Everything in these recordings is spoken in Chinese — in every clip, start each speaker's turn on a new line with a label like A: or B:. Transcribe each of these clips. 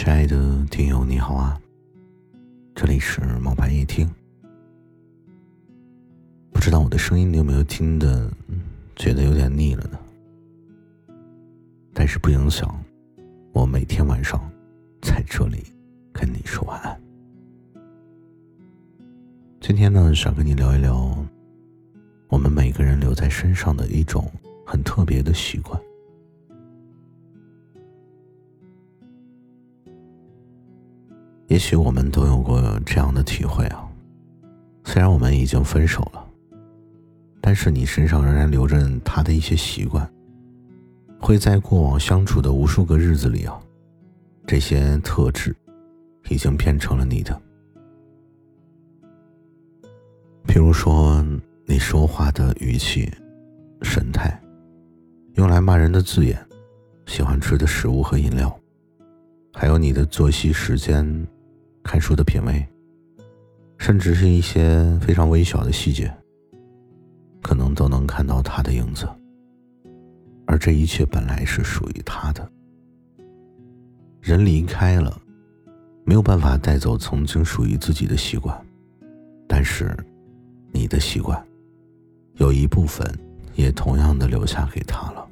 A: 亲爱的听友，你好啊！这里是毛白夜听。不知道我的声音你有没有听的，觉得有点腻了呢？但是不影响我每天晚上在这里跟你说晚安。今天呢，想跟你聊一聊我们每个人留在身上的一种很特别的习惯。也许我们都有过这样的体会啊，虽然我们已经分手了，但是你身上仍然留着他的一些习惯，会在过往相处的无数个日子里啊，这些特质已经变成了你的。比如说，你说话的语气、神态，用来骂人的字眼，喜欢吃的食物和饮料，还有你的作息时间。看书的品味，甚至是一些非常微小的细节，可能都能看到他的影子。而这一切本来是属于他的。人离开了，没有办法带走曾经属于自己的习惯，但是，你的习惯，有一部分也同样的留下给他了。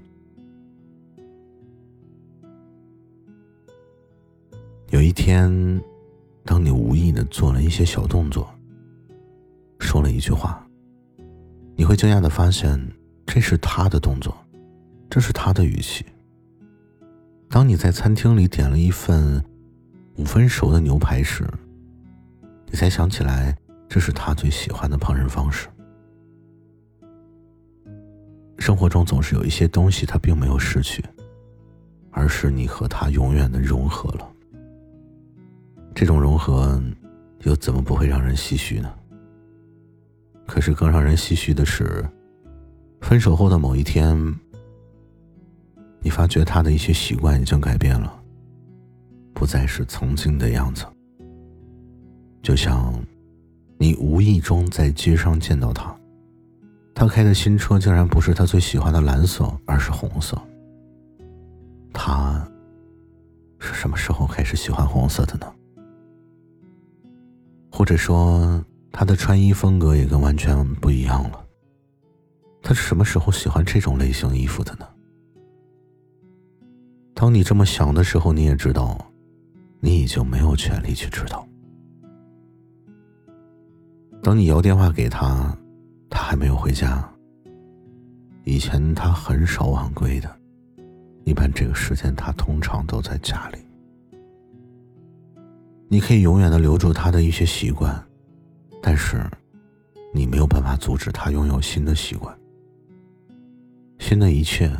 A: 有一天。当你无意的做了一些小动作，说了一句话，你会惊讶的发现，这是他的动作，这是他的语气。当你在餐厅里点了一份五分熟的牛排时，你才想起来，这是他最喜欢的烹饪方式。生活中总是有一些东西，它并没有失去，而是你和他永远的融合了。这种融合，又怎么不会让人唏嘘呢？可是更让人唏嘘的是，分手后的某一天，你发觉他的一些习惯已经改变了，不再是曾经的样子。就像你无意中在街上见到他，他开的新车竟然不是他最喜欢的蓝色，而是红色。他是什么时候开始喜欢红色的呢？或者说，他的穿衣风格也跟完全不一样了。他是什么时候喜欢这种类型衣服的呢？当你这么想的时候，你也知道，你已经没有权利去知道。等你摇电话给他，他还没有回家。以前他很少晚归的，一般这个时间他通常都在家里。你可以永远的留住他的一些习惯，但是，你没有办法阻止他拥有新的习惯。新的一切，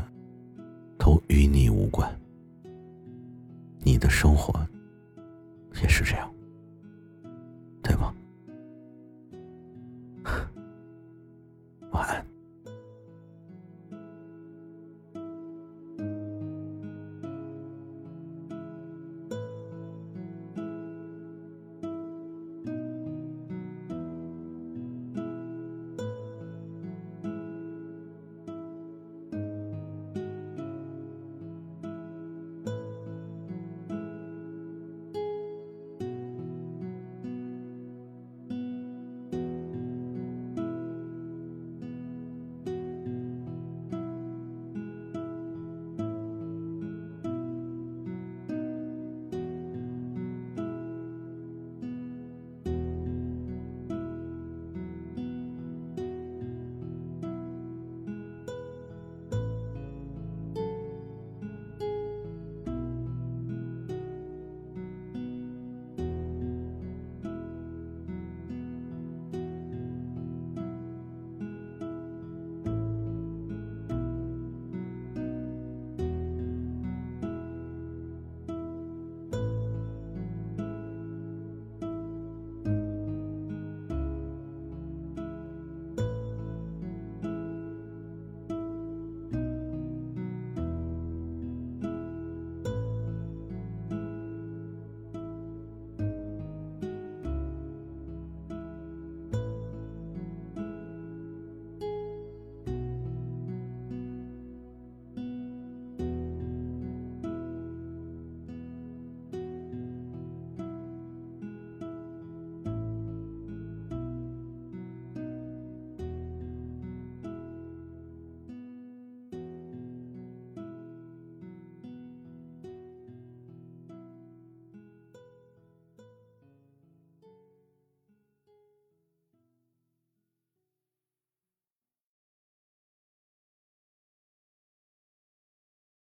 A: 都与你无关。你的生活，也是这样，对吗？晚安。